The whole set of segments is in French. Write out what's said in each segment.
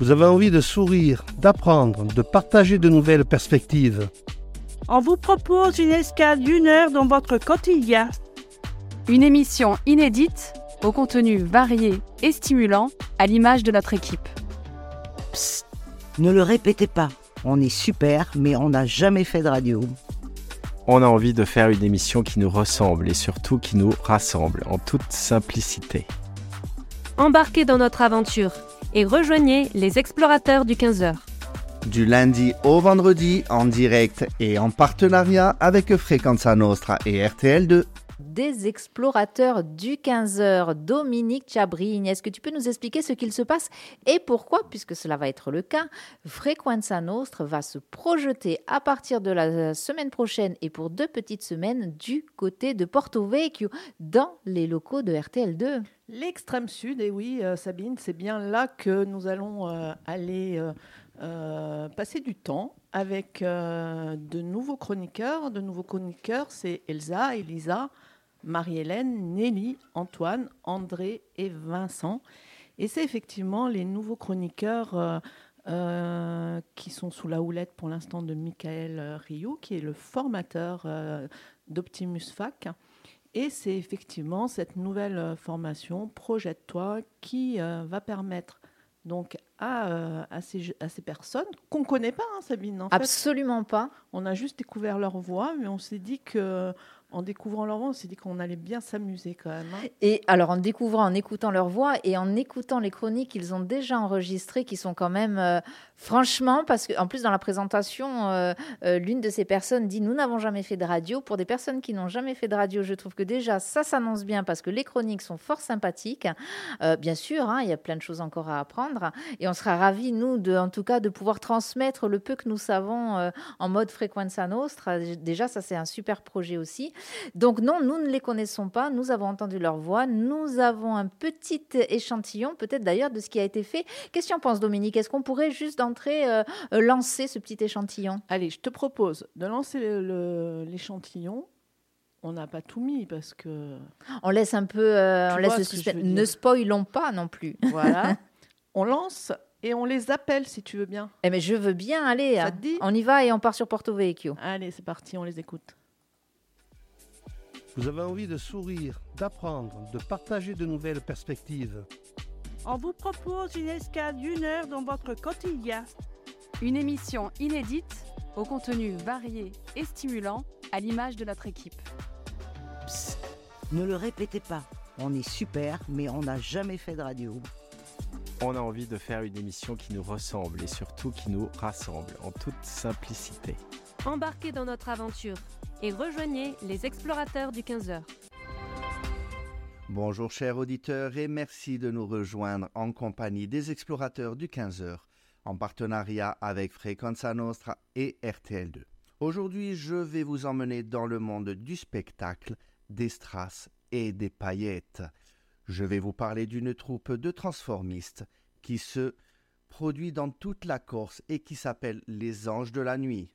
Vous avez envie de sourire, d'apprendre, de partager de nouvelles perspectives. On vous propose une escale d'une heure dans votre quotidien. Une émission inédite, au contenu varié et stimulant, à l'image de notre équipe. Psst, ne le répétez pas. On est super, mais on n'a jamais fait de radio. On a envie de faire une émission qui nous ressemble et surtout qui nous rassemble en toute simplicité. Embarquez dans notre aventure et rejoignez les explorateurs du 15h. Du lundi au vendredi en direct et en partenariat avec Frequenza Nostra et RTL2 des explorateurs du 15h. Dominique Chabrigne, est-ce que tu peux nous expliquer ce qu'il se passe et pourquoi, puisque cela va être le cas, Frequenza Nostra va se projeter à partir de la semaine prochaine et pour deux petites semaines du côté de Porto Vecchio, dans les locaux de RTL2 L'extrême sud, et oui, euh, Sabine, c'est bien là que nous allons euh, aller euh, passer du temps avec de nouveaux chroniqueurs. De nouveaux chroniqueurs, c'est Elsa, Elisa, Marie-Hélène, Nelly, Antoine, André et Vincent. Et c'est effectivement les nouveaux chroniqueurs euh, euh, qui sont sous la houlette pour l'instant de Michael Rioux, qui est le formateur euh, d'Optimus Fac. Et c'est effectivement cette nouvelle formation, Projette-toi, qui va permettre donc à, à, ces, à ces, personnes qu'on ne connaît pas, hein, Sabine. Absolument pas. On a juste découvert leur voix, mais on s'est dit que en découvrant leur voix, on s'est dit qu'on allait bien s'amuser quand même. Hein. Et alors en découvrant, en écoutant leur voix et en écoutant les chroniques qu'ils ont déjà enregistrées, qui sont quand même, euh, franchement, parce qu'en plus dans la présentation, euh, euh, l'une de ces personnes dit nous n'avons jamais fait de radio. Pour des personnes qui n'ont jamais fait de radio, je trouve que déjà ça s'annonce bien parce que les chroniques sont fort sympathiques. bien sûr, hein, il y a plein de choses encore à apprendre et on sera ravis nous, en tout cas, de pouvoir transmettre le peu que nous savons en mode Frequenza Nostra. Déjà, ça c'est un super projet aussi. Donc non, nous ne les connaissons pas, nous avons entendu leur voix, nous avons un petit échantillon peut-être d'ailleurs de ce qui a été fait. Qu'est-ce que tu en penses Dominique? Est-ce qu'on pourrait juste d'entrée euh, euh, lancer ce petit échantillon? Allez, je te propose de lancer l'échantillon. On n'a pas tout mis parce que... On laisse un peu... Euh, on laisse Ne spoilons pas non plus. Voilà. on lance et on les appelle si tu veux bien. Eh mais je veux bien, allez. Ça te dit? on y va et on part sur Porto Vecchio. Allez, c'est parti, on les écoute. Vous avez envie de sourire, d'apprendre, de partager de nouvelles perspectives. On vous propose une escale d'une heure dans votre quotidien. Une émission inédite, au contenu varié et stimulant, à l'image de notre équipe. Psst, ne le répétez pas. On est super, mais on n'a jamais fait de radio. On a envie de faire une émission qui nous ressemble et surtout qui nous rassemble en toute simplicité. Embarquez dans notre aventure et rejoignez les explorateurs du 15h. Bonjour chers auditeurs et merci de nous rejoindre en compagnie des explorateurs du 15h en partenariat avec Frequenza Nostra et RTL2. Aujourd'hui, je vais vous emmener dans le monde du spectacle, des strass et des paillettes. Je vais vous parler d'une troupe de transformistes qui se produit dans toute la Corse et qui s'appelle Les Anges de la Nuit.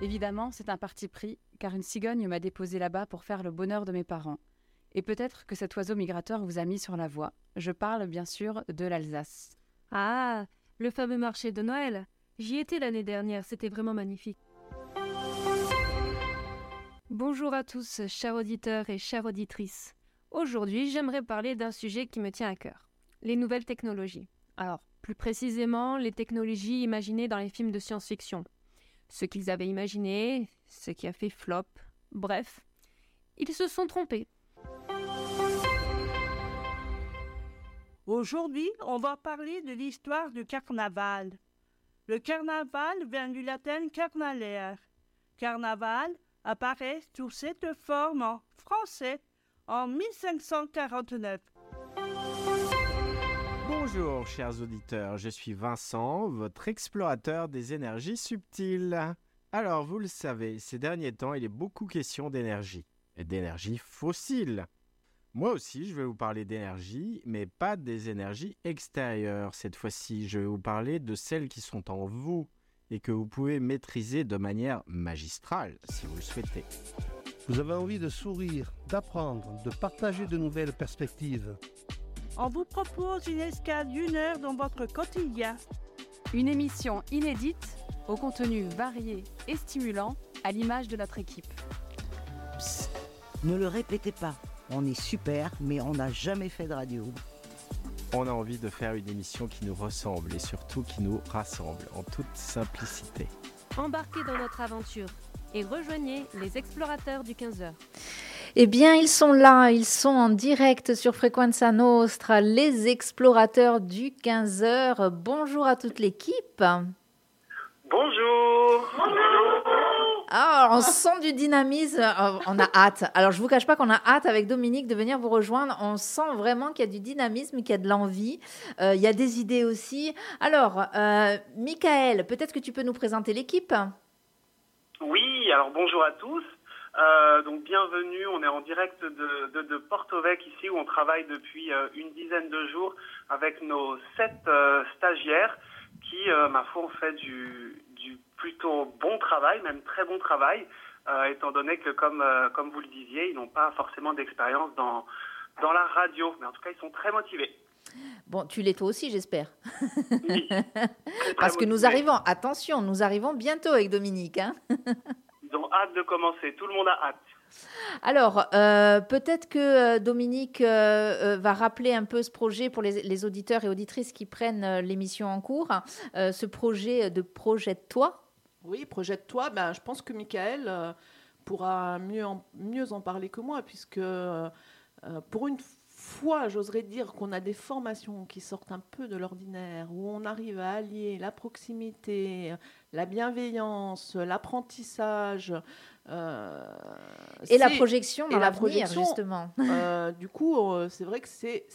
Évidemment, c'est un parti pris, car une cigogne m'a déposé là-bas pour faire le bonheur de mes parents. Et peut-être que cet oiseau migrateur vous a mis sur la voie. Je parle bien sûr de l'Alsace. Ah, le fameux marché de Noël. J'y étais l'année dernière, c'était vraiment magnifique. Bonjour à tous, chers auditeurs et chères auditrices. Aujourd'hui, j'aimerais parler d'un sujet qui me tient à cœur les nouvelles technologies. Alors, plus précisément, les technologies imaginées dans les films de science-fiction, ce qu'ils avaient imaginé, ce qui a fait flop, bref, ils se sont trompés. Aujourd'hui, on va parler de l'histoire du carnaval. Le carnaval vient du latin carnalaire. Carnaval apparaît sous cette forme en français en 1549. Bonjour chers auditeurs, je suis Vincent, votre explorateur des énergies subtiles. Alors vous le savez, ces derniers temps il est beaucoup question d'énergie, et d'énergie fossile. Moi aussi je vais vous parler d'énergie, mais pas des énergies extérieures. Cette fois-ci je vais vous parler de celles qui sont en vous et que vous pouvez maîtriser de manière magistrale si vous le souhaitez. Vous avez envie de sourire, d'apprendre, de partager de nouvelles perspectives On vous propose une escale d'une heure dans votre quotidien. Une émission inédite, au contenu varié et stimulant, à l'image de notre équipe. Psst, ne le répétez pas. On est super, mais on n'a jamais fait de radio. On a envie de faire une émission qui nous ressemble et surtout qui nous rassemble en toute simplicité. Embarquez dans notre aventure et rejoignez les explorateurs du 15h. Eh bien, ils sont là, ils sont en direct sur Frequenza Nostra, les explorateurs du 15h. Bonjour à toute l'équipe. Bonjour. Ah, on sent du dynamisme, euh, on a hâte. Alors, je vous cache pas qu'on a hâte avec Dominique de venir vous rejoindre. On sent vraiment qu'il y a du dynamisme, qu'il y a de l'envie. Euh, il y a des idées aussi. Alors, euh, Michael, peut-être que tu peux nous présenter l'équipe? Oui, alors bonjour à tous. Euh, donc bienvenue, on est en direct de, de, de Porto Vec ici où on travaille depuis euh, une dizaine de jours avec nos sept euh, stagiaires qui, ma foi, ont fait du, du plutôt bon travail, même très bon travail, étant donné que comme, comme vous le disiez, ils n'ont pas forcément d'expérience dans, dans la radio, mais en tout cas ils sont très motivés. Bon, tu l'es toi aussi, j'espère. Oui, Parce que nous arrivons, attention, nous arrivons bientôt avec Dominique. hein. Ils ont hâte de commencer, tout le monde a hâte. Alors, euh, peut-être que euh, Dominique euh, va rappeler un peu ce projet pour les, les auditeurs et auditrices qui prennent l'émission en cours, euh, ce projet de Projette-toi. Oui, projette-toi. Ben, je pense que Michael euh, pourra mieux en, mieux en parler que moi, puisque pour une fois, j'oserais dire qu'on a des formations qui sortent un peu de l'ordinaire, où on arrive à allier la proximité, la bienveillance, l'apprentissage. euh, Et la projection dans la l'avenir, projection, justement. euh, du coup, euh, c'est vrai que c'est-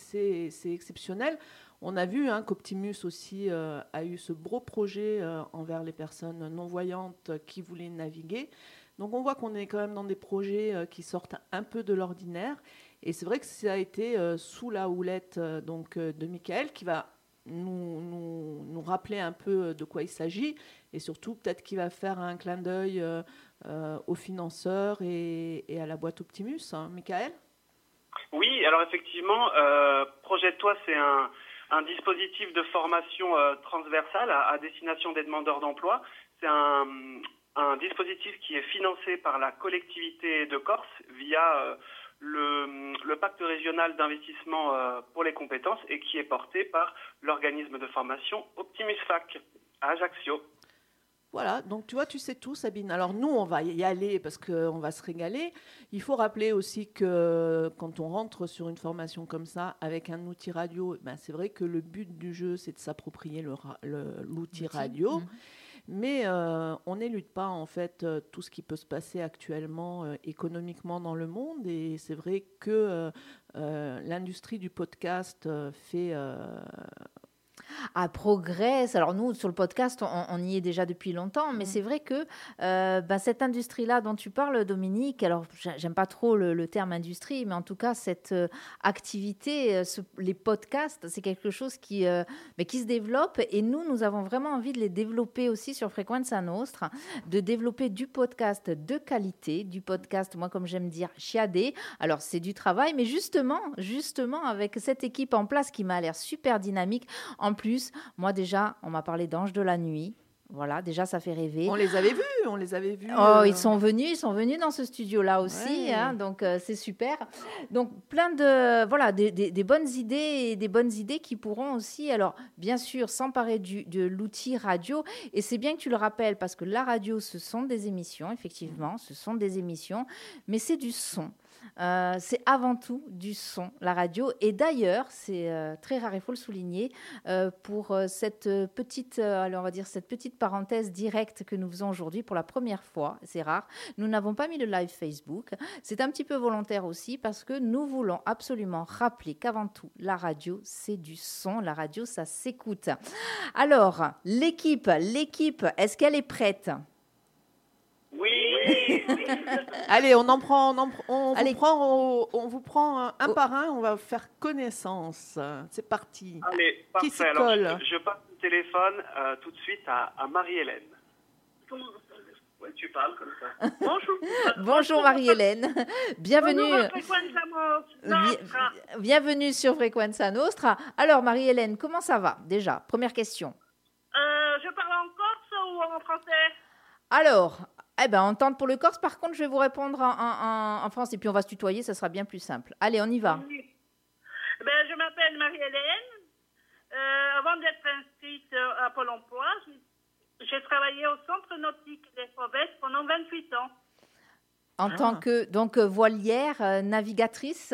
exceptionnel. On a vu hein, qu'Optimus aussi a eu ce gros projet envers les personnes non-voyantes qui voulaient naviguer. Donc on voit qu'on est quand même dans des projets qui sortent un peu de l'ordinaire. Et c'est vrai que ça a été euh, sous la houlette euh, donc, euh, de Michael qui va nous, nous, rappeler un peu de quoi il s'agit. Et surtout, peut-être qu'il va faire un clin d'œil aux financeurs et, à la boîte Optimus. Hein. Michael? Oui, alors effectivement, euh, Projette-toi, c'est un, dispositif de formation transversale à, destination des demandeurs d'emploi. C'est un, dispositif qui est financé par la collectivité de Corse via le, le pacte régional d'investissement euh, pour les compétences et qui est porté par l'organisme de formation Optimus Fac à Ajaccio. Voilà, donc tu vois, tu sais tout, Sabine. Alors nous, on va y aller parce qu'on va se régaler. Il faut rappeler aussi que quand on rentre sur une formation comme ça, avec un outil radio, ben, c'est vrai que le but du jeu, c'est de s'approprier l'outil radio. Mhm. Mais euh, on n'élude pas en fait euh, tout ce qui peut se passer actuellement euh, économiquement dans le monde. Et c'est vrai que l'industrie du podcast fait... Ah, progresse. Alors nous, sur le podcast, on, on y est déjà depuis longtemps, mais Mm. c'est vrai que euh, bah, cette industrie-là dont tu parles, Dominique, alors j'ai- j'aime pas trop le, le terme industrie, mais en tout cas, cette euh, activité, euh, ce- les podcasts, c'est quelque chose qui, euh, mais qui se développe et nous, nous avons vraiment envie de les développer aussi sur Frequenza Nostra, de développer du podcast de qualité, du podcast, moi, comme j'aime dire, chiadé. Alors, c'est du travail, mais justement, justement, avec cette équipe en place qui m'a l'air super dynamique, en plus, moi déjà, on m'a parlé d'anges de la nuit. Voilà, déjà ça fait rêver. on les avait vus, on les avait vus. Oh, euh, ils sont venus, ils sont venus dans ce studio-là aussi, Ouais. hein, donc euh, c'est super. Donc plein de voilà des, des- des bonnes idées et des bonnes idées qui pourront aussi, alors bien sûr, s'emparer du de l'outil radio. Et c'est bien que tu le rappelles parce que la radio, ce sont des émissions, effectivement, ce sont des émissions, mais c'est du son. Euh, c'est avant tout du son, la radio. Et d'ailleurs, c'est euh, très rare, il faut le souligner, euh, pour cette petite, alors on va dire cette petite parenthèse directe que nous faisons aujourd'hui pour la première fois. C'est rare. Nous n'avons pas mis le live Facebook. C'est un petit peu volontaire aussi parce que nous voulons absolument rappeler qu'avant tout, la radio, c'est du son. La radio, ça s'écoute. Alors, l'équipe, l'équipe, est-ce qu'elle est prête? Allez, on en prend, on, en pr- on Allez. vous prend, au- on vous prend un, un Oh. par un, on va faire connaissance. C'est parti. allez, Qui. Alors, je, je passe le téléphone euh, tout de suite à, à Marie-Hélène. Ouais, tu parles comme ça? Bonjour. Bonjour Marie-Hélène. Bienvenue. Bonjour, Frequenza Nostra. Bi- Bienvenue sur Frequenza Nostra. Alors Marie-Hélène, comment ça va déjà? Première question. Euh, je parle en corse ou en français? Alors, eh ben, on tente pour le Corse. Par contre, je vais vous répondre en, en, en- en France et puis on va se tutoyer, ça sera bien plus simple. Allez, on y va. Oui. Ben, je m'appelle Marie-Hélène. Euh, avant d'être inscrite euh, à Pôle emploi, j'ai- travaillé au Centre nautique des Fauvettes pendant 28 ans. En Ah. tant que donc euh, voilière, euh, navigatrice?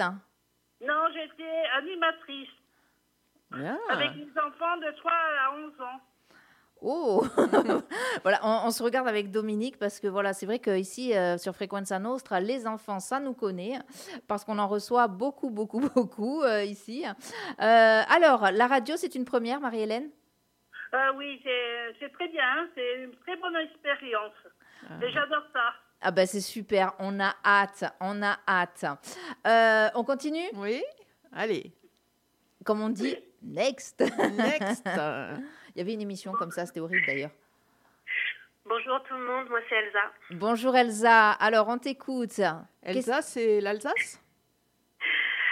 Non, j'étais animatrice Ah. avec les enfants de 3 à 11 ans. Oh Voilà, on, on se regarde avec Dominique parce que voilà, c'est vrai qu'ici, euh, sur Frequenza Nostra, les enfants, ça nous connaît parce qu'on en reçoit beaucoup, beaucoup, beaucoup euh, ici. Euh, alors, la radio, c'est une première, Marie-Hélène? Euh, oui, c'est très bien, c'est une très bonne expérience. Et j'adore ça. Ah ben c'est super, on a hâte, on a hâte. Euh, on continue? Oui. Allez. Comme on dit, next. Next. Il y avait une émission comme ça, c'était horrible d'ailleurs. Bonjour tout le monde, moi c'est Elsa. Bonjour Elsa, alors on t'écoute. Elsa, c'est l'Alsace?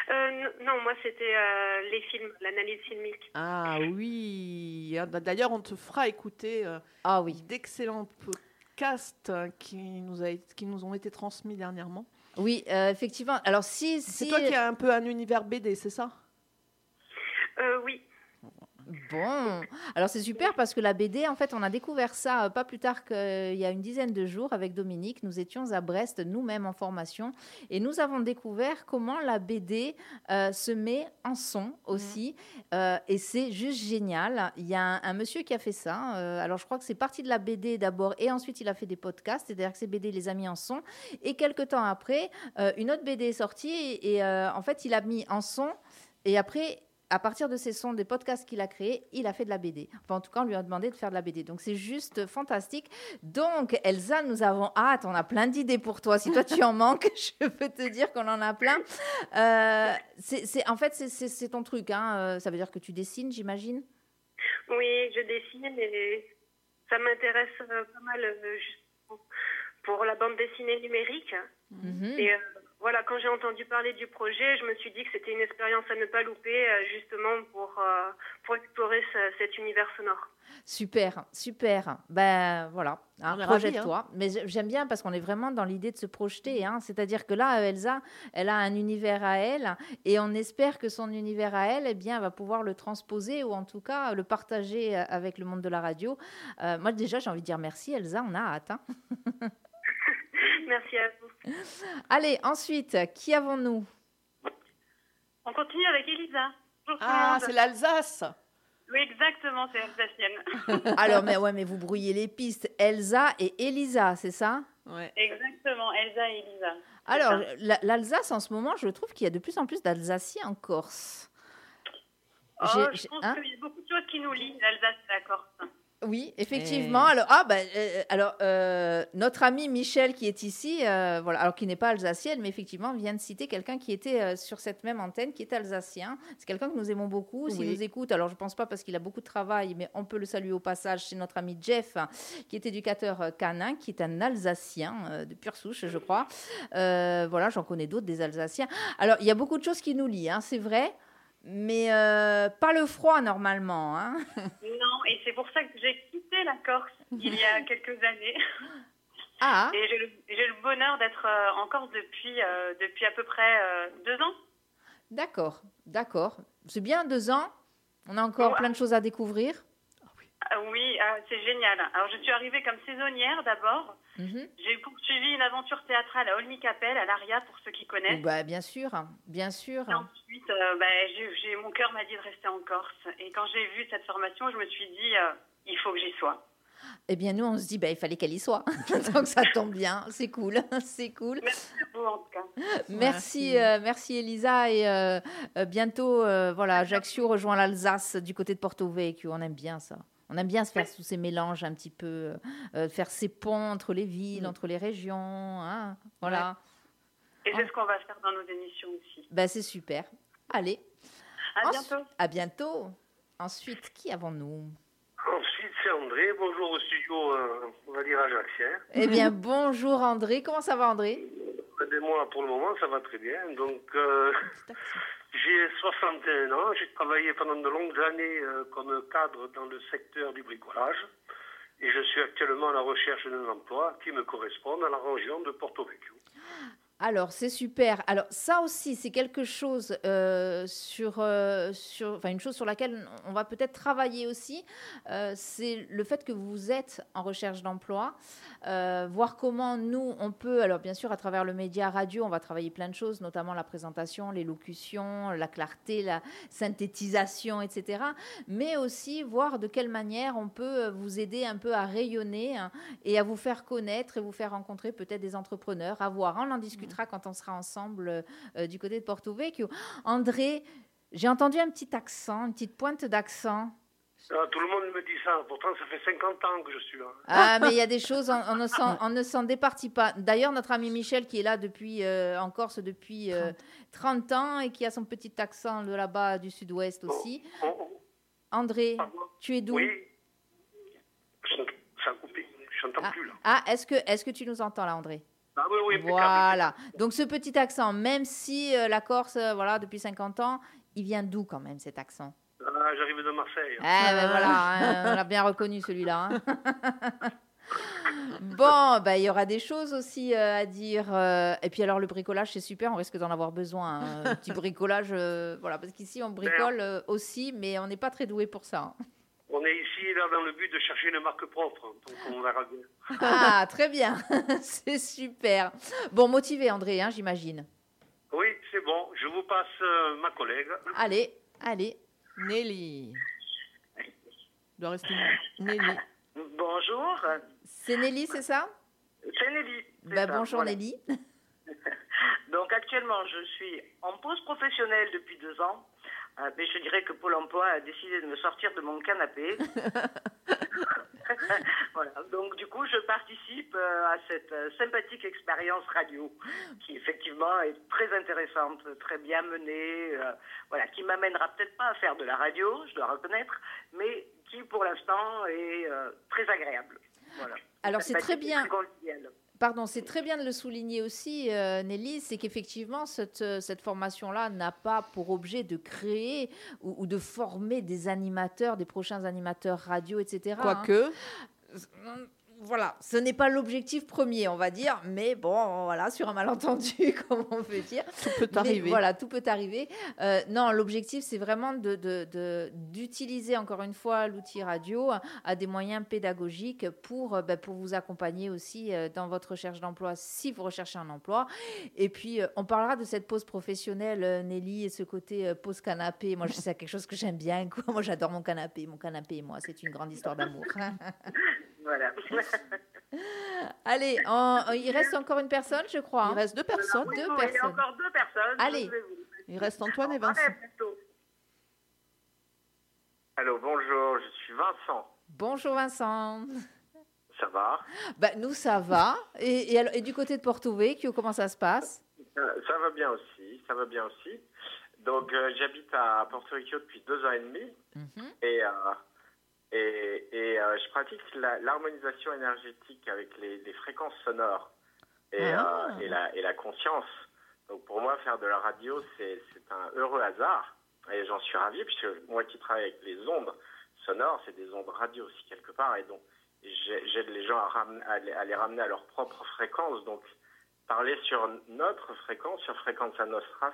Euh, non, moi c'était euh, les films, l'analyse filmique. Ah oui. Ah, bah, D'ailleurs, on te fera écouter euh, Ah oui. d'excellents podcasts euh, qui nous, a, qui nous ont été transmis dernièrement. Oui, euh, effectivement. Alors si, C'est toi qui as un peu un univers BD, c'est ça? Euh, oui. Bon, alors c'est super parce que la BD, en fait, on a découvert ça euh, pas plus tard qu'il y a une dizaine de jours avec Dominique. Nous étions à Brest, nous-mêmes en formation, et nous avons découvert comment la BD euh, se met en son aussi. Euh, et c'est juste génial. Il y a un, monsieur qui a fait ça. alors je crois que c'est parti de la BD d'abord, et ensuite il a fait des podcasts. C'est-à-dire que ces BD les a mis en son. Et quelques temps après, une autre BD est sortie, et, en fait, il a mis en son. Et après, à partir de ces sons, des podcasts qu'il a créés, il a fait de la BD. Enfin, en tout cas, on lui a demandé de faire de la BD. Donc, c'est juste fantastique. Donc, Elsa, nous avons hâte. On a plein d'idées pour toi. Si toi, tu en manques, je peux te dire qu'on en a plein. Euh, c'est, en fait, c'est, ton truc. Hein. Euh, Ça veut dire que tu dessines, j'imagine? Oui, je dessine et ça m'intéresse pas mal euh, pour la bande dessinée numérique. Mhm. Et euh, voilà, quand j'ai entendu parler du projet, je me suis dit que c'était une expérience à ne pas louper, euh, justement pour, euh, pour explorer ce- cet univers sonore. Super, super. Ben voilà, hein, projette-toi. Mais j'ai- j'aime bien parce qu'on est vraiment dans l'idée de se projeter. hein. C'est-à-dire que là, Elsa, elle a un univers à elle et on espère que son univers à elle, eh bien, elle va pouvoir le transposer ou en tout cas le partager euh, avec le monde de la radio. Euh, moi, déjà, j'ai envie de dire merci, Elsa. On a hâte. hein. Merci à vous. Allez, ensuite, qui avons-nous? On continue avec Elisa. Bonjour Ah, c'est l'Alsace. Oui, exactement, c'est alsacienne. Alors, mais ouais, mais vous brouillez les pistes. Elsa et Elisa, c'est ça? Ouais. exactement, Elsa et Elisa. Alors, la- l'Alsace, en ce moment, je trouve qu'il y a de plus en plus d'Alsaciens en Corse. Oh, je pense hein? qu'il y a beaucoup de choses qui nous lient, l'Alsace et la Corse. Oui, effectivement. Alors, ah, bah, euh, alors euh, notre amie Michel qui est ici, euh, voilà, alors qui n'est pas alsacienne, mais effectivement vient de citer quelqu'un qui était euh, sur cette même antenne, qui est alsacien. C'est quelqu'un que nous aimons beaucoup. S'il Oui. nous écoute, alors je pense pas parce qu'il a beaucoup de travail, mais on peut le saluer au passage. C'est notre ami Jeff, hein, qui est éducateur euh, canin, qui est un Alsacien euh, de pure souche, je crois. Euh, voilà, j'en connais d'autres des Alsaciens. Alors, il y a beaucoup de choses qui nous lient, hein, c'est vrai. Mais euh, pas le froid normalement. Hein. Non, et c'est pour ça que j'ai quitté la Corse il y a quelques années. Ah, Et j'ai le, bonheur d'être euh, en Corse depuis, euh, depuis à peu près euh, deux ans. D'accord, d'accord. C'est bien deux ans. On a encore plein de choses à découvrir. Ah oui, ah, c'est génial. Alors, je suis arrivée comme saisonnière d'abord. Mhm. J'ai poursuivi une aventure théâtrale à Olmy-Capelle, à l'Aria, pour ceux qui connaissent. Bah, bien sûr, bien sûr. Et ensuite, euh, bah, mon cœur m'a dit de rester en Corse. Et quand j'ai vu cette formation, je me suis dit, euh, il faut que j'y sois. Eh bien, nous, on se dit, bah, il fallait qu'elle y soit. Donc, ça tombe bien. C'est cool, c'est cool. Merci à vous, en tout cas. Merci, Merci. euh, merci Elisa. Et euh, euh, bientôt, euh, voilà, Ajaccio rejoint l'Alsace du côté de Porto Vecchio. On aime bien ça. On aime bien se faire tous ces mélanges un petit peu, euh, faire ces ponts entre les villes, Mm. entre les régions. hein. Voilà. Et c'est ce qu'on va faire dans nos émissions aussi. Bah, c'est super. Allez, À Ensuite- bientôt. à bientôt. Ensuite, qui avons-nous? Ensuite, c'est André. Bonjour au studio, euh, on va dire ajaxien. Eh bien, bonjour André. Comment ça va André? Et moi, pour le moment, ça va très bien. Donc, euh, j'ai 61 ans. J'ai travaillé pendant de longues années euh, comme cadre dans le secteur du bricolage. Et je suis actuellement à la recherche d'un emploi qui me correspond à la région de Porto Vecchio. Alors, c'est super. Alors, ça aussi, c'est quelque chose euh, sur, euh, sur, enfin, une chose sur laquelle on va peut-être travailler aussi. Euh, c'est le fait que vous êtes en recherche d'emploi, voir comment nous, on peut, alors bien sûr, à travers le média radio, on va travailler plein de choses, notamment la présentation, l'élocution, la clarté, la synthétisation, etc. Mais aussi voir de quelle manière on peut vous aider un peu à rayonner hein, et à vous faire connaître et vous faire rencontrer peut-être des entrepreneurs, à voir, on en discute quand on sera ensemble euh, du côté de Porto Vecchio. André, j'ai entendu un petit accent, une petite pointe d'accent. Ah, tout le monde me dit ça. Pourtant, ça fait 50 ans que je suis là. Ah, mais il y a des choses, on, ne s'en départit pas. D'ailleurs, notre ami Michel, qui est là depuis, euh, en Corse depuis 30. Euh, ans et qui a son petit accent de là-bas du sud-ouest oh, aussi. Oh, oh. André, tu es d'où? Oui. Ça a coupé. Je n'entends ah, plus là. Ah, est-ce que, est que tu nous entends là, André? Ah voilà. Donc ce petit accent, même si euh, la Corse, euh, voilà, depuis 50 ans, il vient d'où quand même cet accent? Ah, J'arrive de Marseille. Ah, ben voilà, hein, on l'a bien reconnu celui-là. Hein. bon, ben, il y aura des choses aussi euh, à dire. et puis alors le bricolage, c'est super, on risque d'en avoir besoin. Hein. Un petit bricolage, voilà, parce qu'ici on bricole aussi, mais on n'est pas très doué pour ça. On est ici là dans le but de chercher une marque propre, donc on verra bien. Ah, très bien, c'est super. Bon, motivé André, hein, j'imagine. Oui, c'est bon. Je vous passe euh, ma collègue. Allez, allez. Nelly. doit rester Nelly. Bonjour. C'est Nelly, c'est ça? C'est Nelly. Bah, bonjour Nelly. Donc actuellement, je suis en pause professionnelle depuis deux ans. Euh, mais je dirais que Pôle emploi a décidé de me sortir de mon canapé. voilà. Donc du coup, je participe euh, à cette euh, sympathique expérience radio, qui effectivement est très intéressante, très bien menée, voilà, qui m'amènera peut-être pas à faire de la radio, je dois reconnaître, mais qui pour l'instant est très agréable. Voilà. Alors c'est très bien. Pardon, c'est très bien de le souligner aussi, euh, Nelly, c'est qu'effectivement, cette, euh, cette formation-là n'a pas pour objet de créer ou, de former des animateurs, des prochains animateurs radio, etc. Quoique. Hein voilà, ce n'est pas l'objectif premier, on va dire, mais bon, voilà, sur un malentendu, comme on peut dire. Tout peut arriver. voilà, tout peut arriver. Euh, non, l'objectif, c'est vraiment d'utiliser de, encore une fois l'outil radio à des moyens pédagogiques pour, euh, ben, pour vous accompagner aussi euh, dans votre recherche d'emploi si vous recherchez un emploi. Et puis, on parlera de cette pause professionnelle, Nelly, et ce côté pause canapé. Moi, je sais quelque chose que j'aime bien. Quoi. Moi, j'adore mon canapé. Mon canapé, moi, c'est une grande histoire d'amour. Voilà. Allez, il reste encore une personne, je crois. Hein. Il reste deux personnes. deux personnes. Il y a encore deux personnes. Allez. Il reste Antoine et Vincent. Allô, bonjour, je suis Vincent. Bonjour Vincent. Ça va? Bah, Nous, ça va. Et, et, du côté de Porto Vecchio, comment ça se passe? Euh, Ça va bien aussi, ça va bien aussi. Donc, euh, j'habite à Porto Vecchio depuis deux ans et demi. Mhm. Et euh, et, et euh, je pratique l'harmonisation énergétique avec les, les, fréquences sonores et, ah. euh, et, la, et la conscience. Donc pour moi, faire de la radio, c'est un heureux hasard. Et j'en suis ravi, puisque moi qui travaille avec les ondes sonores, c'est des ondes radio aussi quelque part. Et donc, j'aide les gens à, à, les ramener à leur propre fréquence. Donc, parler sur notre fréquence, sur Fréquence Nostra,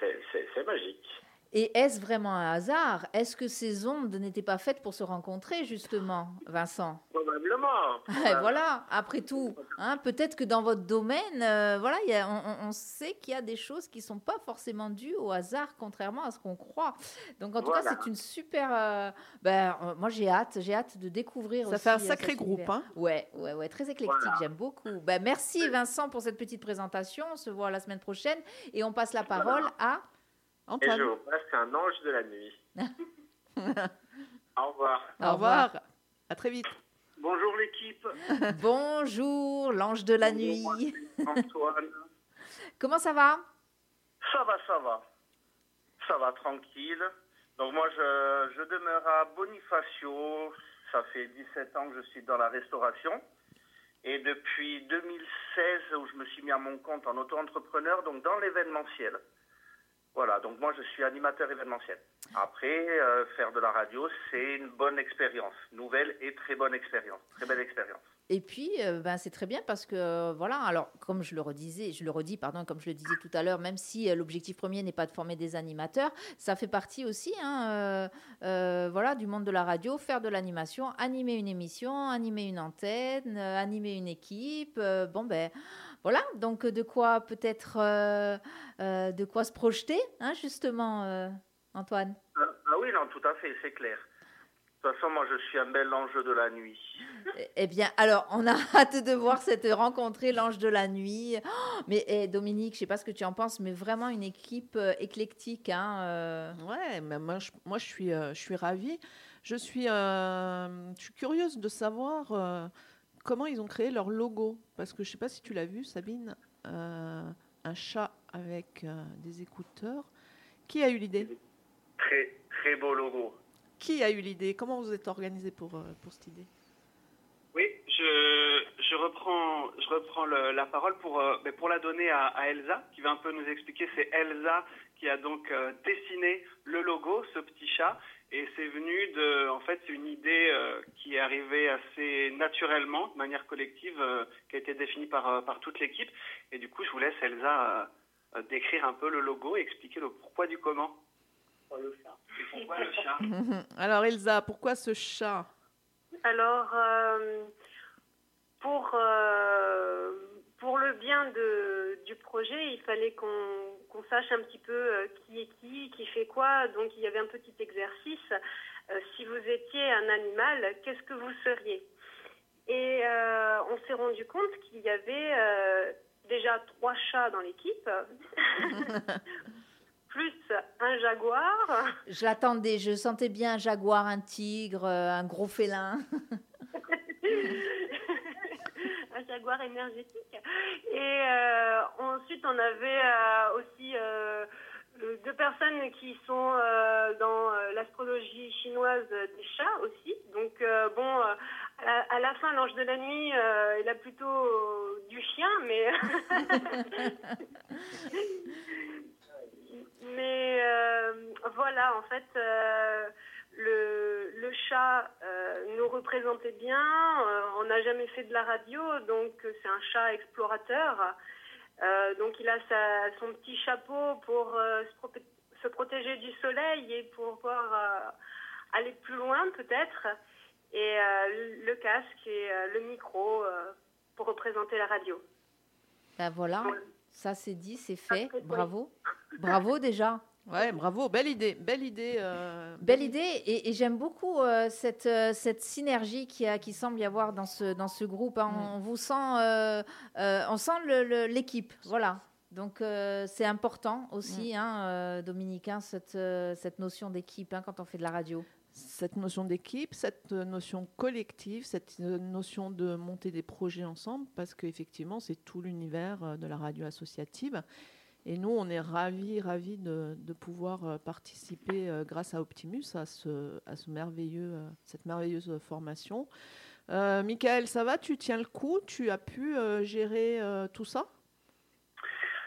c'est magique. Et est-ce vraiment un hasard? Est-ce que ces ondes n'étaient pas faites pour se rencontrer, justement, Vincent? Probablement. voilà, après tout. Hein, Peut-être que dans votre domaine, euh, voilà, y a, on, on, sait qu'il y a des choses qui ne sont pas forcément dues au hasard, contrairement à ce qu'on croit. Donc, en tout cas, c'est une super. Euh, ben, euh, moi, j'ai hâte, j'ai hâte de découvrir. Ça fait un sacré groupe, hein Ouais, ouais, ouais, très éclectique, j'aime beaucoup. Ben, merci, Vincent, pour cette petite présentation. On se voit la semaine prochaine et on passe la parole à. Et je vous passe un ange de la nuit. Au revoir. Au revoir. À très vite. Bonjour l'équipe. Bonjour l'ange de la nuit. Antoine. Comment ça va? Ça va, ça va. Ça va tranquille. Donc moi je, je demeure à Bonifacio, Ça fait 17 ans que je suis dans la restauration. Et depuis 2016, où je me suis mis à mon compte en auto-entrepreneur, donc dans l'événementiel. Voilà, donc moi je suis animateur événementiel. Après, euh, faire de la radio, c'est une bonne expérience, nouvelle et très bonne expérience, très belle expérience. Et puis, euh, ben, c'est très bien parce que, euh, voilà, alors, comme je le redisais, je le redis, pardon, comme je le disais tout à l'heure, même si l'objectif premier n'est pas de former des animateurs, ça fait partie aussi, hein, voilà, du monde de la radio, faire de l'animation, animer une émission, animer une antenne, animer une équipe, bon, ben, voilà, donc de quoi peut-être, de quoi se projeter, hein, justement, Antoine? Ah, ah oui, non, tout à fait, c'est clair. De toute façon, moi, je suis un bel ange de la nuit. Eh, eh bien, alors, on a hâte de voir cette rencontrée, l'ange de la nuit. Oh, mais eh, Dominique, je sais pas ce que tu en penses, mais vraiment une équipe euh, éclectique. Hein, euh. Ouais, mais moi, je, moi, je suis, euh, je suis ravie. Je suis, je suis curieuse de savoir comment ils ont créé leur logo? Parce que je sais pas si tu l'as vu, Sabine, un chat avec des écouteurs. Qui a eu l'idée? Très, très beau logo. Qui a eu l'idée? Comment vous êtes organisé pour, euh, pour cette idée? Oui, je, je, reprends, je reprends la parole pour, euh, pour la donner à, Elsa, qui va un peu nous expliquer. C'est Elsa qui a donc euh, dessiné le logo, ce petit chat. Et c'est venu de, en fait, c'est une idée arrivée assez naturellement, de manière collective, qui a été définie par, par toute l'équipe. Et du coup, je vous laisse, Elsa, décrire un peu le logo et expliquer le pourquoi du comment. Le chat? Alors Elsa, pourquoi ce chat? Alors, euh, pour, euh, pour le bien de, du projet, il fallait qu'on sache un petit peu euh, qui est qui, qui fait quoi. Donc il y avait un petit exercice. Si vous étiez un animal, qu'est-ce que vous seriez Et on s'est rendu compte qu'il y avait déjà trois chats dans l'équipe. plus un jaguar. Je l'attendais, je sentais bien un jaguar, un tigre, euh, un gros félin. un jaguar énergétique. Et euh, ensuite, on avait euh, aussi deux personnes qui sont dans l'astrologie chinoise des chats aussi. Donc, bon, à la, fin, l'ange de la nuit, il a plutôt du chien, mais. Mais euh, voilà, en fait, euh, le, le, chat euh, nous représentait bien. on n'a jamais fait de la radio, donc c'est un chat explorateur. Donc il a sa, son petit chapeau pour se, se, protéger du soleil et pour pouvoir aller plus loin peut-être. Et le casque et le micro pour représenter la radio. Ben voilà, ça c'est dit, c'est fait. Bravo. Bravo déjà. Ouais, bravo, belle idée, belle idée. Euh, belle idée, et, j'aime beaucoup euh, cette, euh, cette synergie qui, a, qui semble y avoir dans ce, dans ce groupe. Hein. Mm. On vous sent, on sent l'équipe, voilà. Donc c'est important aussi, mm. hein, Dominique, hein, cette, cette notion d'équipe quand on fait de la radio. Cette notion d'équipe, cette notion collective, cette notion de monter des projets ensemble, parce qu'effectivement c'est tout l'univers de la radio associative. Et nous, on est ravis, ravis de, pouvoir euh, participer euh, grâce à Optimus à, ce, à ce merveilleux, euh, cette merveilleuse formation. Euh, Michael, ça va? Tu tiens le coup? Tu as pu gérer tout ça?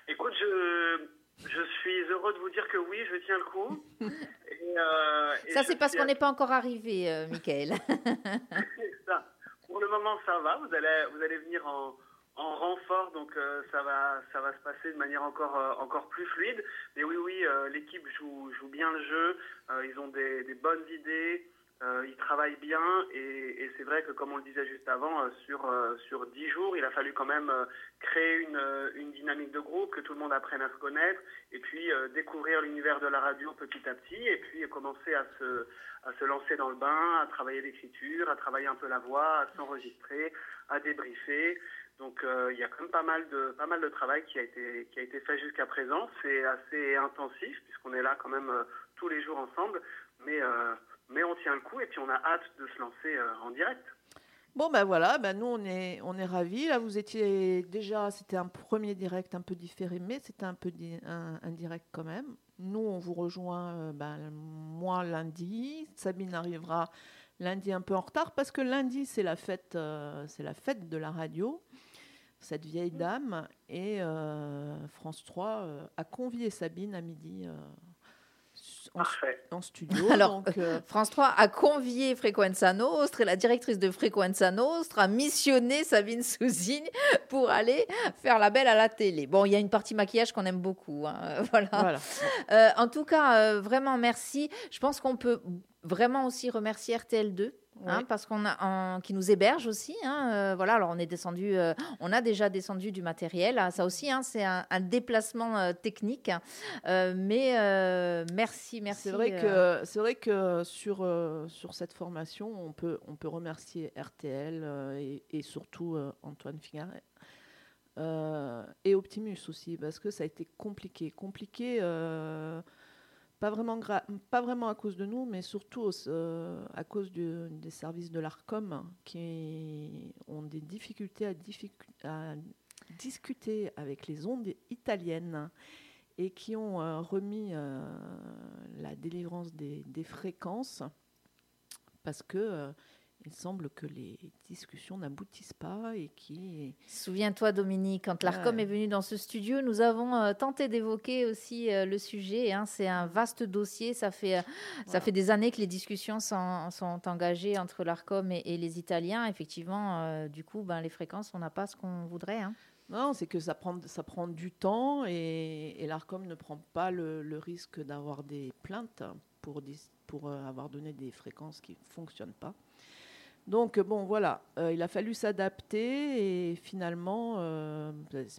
Écoute, je, je suis heureux de vous dire que oui, je tiens le coup. ça, c'est parce qu'on n'est pas encore arrivé, Michael. ça. Pour le moment, ça va. Vous allez, vous allez venir en, en renfort, donc euh, ça va ça va se passer de manière encore euh, encore plus fluide. Mais oui oui, euh, l'équipe joue joue bien le jeu, ils ont des, bonnes idées, ils travaillent bien. Et, et c'est vrai que comme on le disait juste avant, sur sur dix jours, il a fallu quand même créer une une dynamique de groupe, que tout le monde apprenne à se connaître. Et puis découvrir l'univers de la radio petit à petit. Et puis commencer à se à se lancer dans le bain, à travailler l'écriture, à travailler un peu la voix, à s'enregistrer, à débriefer. Donc euh, il y a quand même pas mal de pas mal de travail qui a été qui a été fait jusqu'à présent. C'est assez intensif puisqu'on est là quand même euh, tous les jours ensemble, mais euh, mais on tient le coup et puis on a hâte de se lancer en direct. Bon ben voilà, ben nous on est on est ravis. Là vous étiez déjà c'était un premier direct un peu différé, mais c'était un peu un, un, direct quand même. Nous on vous rejoint ben, moi lundi, Sabine arrivera lundi un peu en retard parce que lundi c'est la fête, c'est la fête de la radio cette vieille dame. Et France 3 a convié Sabine à midi en, studio. Alors, euh, France 3 a convié Frequenza Nostra et la directrice de Frequenza Nostra a missionné Sabine Souzigne pour aller faire la belle à la télé. Bon, il y a une partie maquillage qu'on aime beaucoup. Hein, voilà. Euh, en tout cas, euh, vraiment merci. Je pense qu'on peut vraiment aussi remercier RTL2 Hein, parce qu'on a qui nous héberge aussi. Hein, euh, voilà, alors on est descendu, euh, on a déjà descendu du matériel. Hein, ça aussi, c'est un, déplacement euh, technique. mais merci, merci. C'est vrai que c'est vrai que sur sur cette formation, on peut on peut remercier RTL et, et, surtout Antoine Figaret. et Optimus aussi, parce que ça a été compliqué. Compliqué pas vraiment, pas vraiment à cause de nous, mais surtout euh, à cause des services de l'ARCOM qui ont des difficultés à, discuter avec les ondes italiennes et qui ont euh, remis euh, la délivrance des, des, fréquences parce que il semble que les discussions n'aboutissent pas et qui... Souviens-toi Dominique, quand l'ARCOM est venu dans ce studio, nous avons euh, tenté d'évoquer aussi euh, le sujet. Hein. C'est un vaste dossier, ça fait, euh, ça fait des années que les discussions sont, sont engagées entre l'ARCOM et, les Italiens. Effectivement, du coup, ben, les fréquences, on n'a pas ce qu'on voudrait. Hein. Non, c'est que ça prend, ça prend du temps et, et l'ARCOM ne prend pas le, le risque d'avoir des plaintes pour, pour avoir donné des fréquences qui ne fonctionnent pas. Donc bon voilà, euh, il a fallu s'adapter et finalement, euh,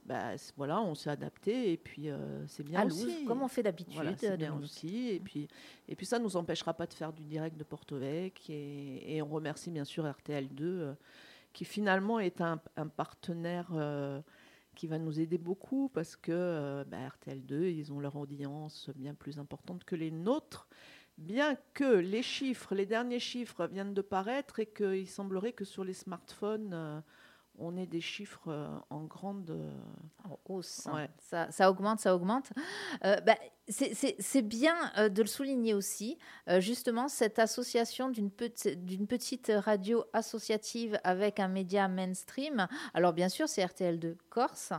bah, voilà, on s'est adapté et puis euh, c'est bien ah, aussi. Comme on fait d'habitude. Voilà, c'est bien aussi et puis et puis ça nous empêchera pas de faire du direct de Porto Vec et, on remercie bien sûr RTL2 qui finalement est un, partenaire qui va nous aider beaucoup parce que bah, RTL2 ils ont leur audience bien plus importante que les nôtres bien que les chiffres, les derniers chiffres viennent de paraître et qu'il semblerait que sur les smartphones, euh, on ait des chiffres euh, en grande euh, hausse. Ça, ça, augmente, ça augmente. Bah, c'est bien euh, de le souligner aussi, euh, justement, cette association d'une petite radio associative avec un média mainstream. Alors, bien sûr, c'est RTL2 Corse,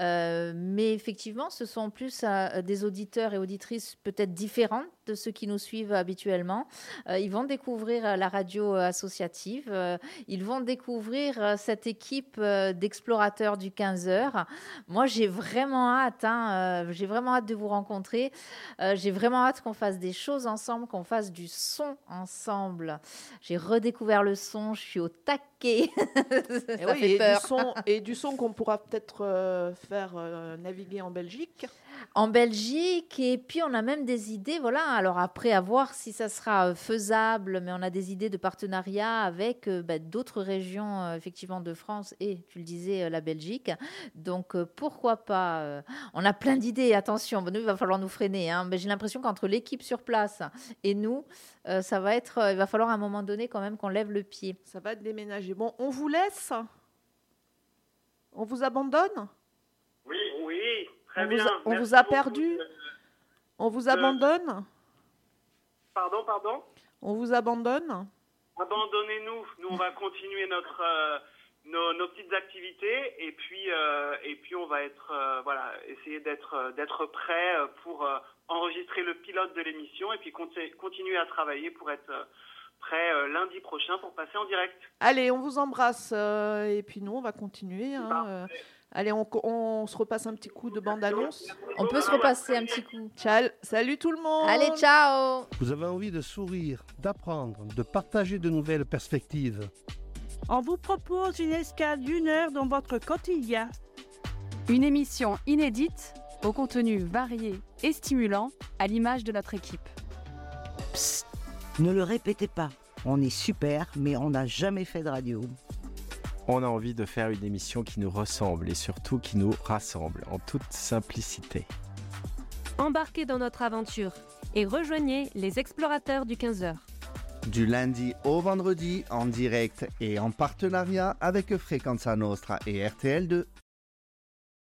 euh, mais effectivement, ce sont plus des auditeurs et auditrices peut-être différentes de ceux qui nous suivent habituellement. ils vont découvrir la radio associative, ils vont découvrir cette équipe d'explorateurs du 15 heures. Moi, j'ai vraiment hâte, hein, j'ai vraiment hâte de vous rencontrer. Euh, j'ai vraiment hâte qu'on fasse des choses ensemble, qu'on fasse du son ensemble. J'ai redécouvert le son, je suis au taquet. Ça et fait peur. du son, et du son qu'on pourra peut-être euh, faire euh, naviguer en Belgique en Belgique. Et puis, on a même des idées. Voilà. Alors, après, à voir si ça sera euh, faisable, mais on a des idées de partenariat avec euh, bah, d'autres régions, euh, effectivement, de France et, tu le disais, la Belgique. Donc, pourquoi pas On a plein d'idées. Attention, nous, il va falloir nous freiner. Hein. Mais j'ai l'impression qu'entre l'équipe sur place et nous, ça va être. il va falloir à un moment donné, quand même, qu'on lève le pied. Ça va déménager. Bon, on vous laisse. On vous abandonne? On Vous a, perdu? On vous abandonne? Pardon, pardon? On vous abandonne? Abandonnez-nous. Nous, on va continuer notre, euh, nos, petites activités et puis, euh, et puis on va être, euh, voilà, essayer d'être, d'être prêt pour enregistrer le pilote de l'émission et puis continuer à travailler pour être prêt lundi prochain pour passer en direct. Allez, on vous embrasse et puis nous, on va continuer. Hein, Allez, on, se repasse un petit coup de bande-annonce. On peut se repasser un petit coup. Ciao. Salut tout le monde. Allez, ciao. Vous avez envie de sourire, d'apprendre, de partager de nouvelles perspectives. On vous propose une escale d'une heure dans votre quotidien. Une émission inédite, au contenu varié et stimulant, à l'image de notre équipe. Psst, ne le répétez pas. On est super, mais on n'a jamais fait de radio on a envie de faire une émission qui nous ressemble et surtout qui nous rassemble en toute simplicité. Embarquez dans notre aventure et rejoignez les explorateurs du 15h. Du lundi au vendredi en direct et en partenariat avec Frequenza Nostra et RTL2.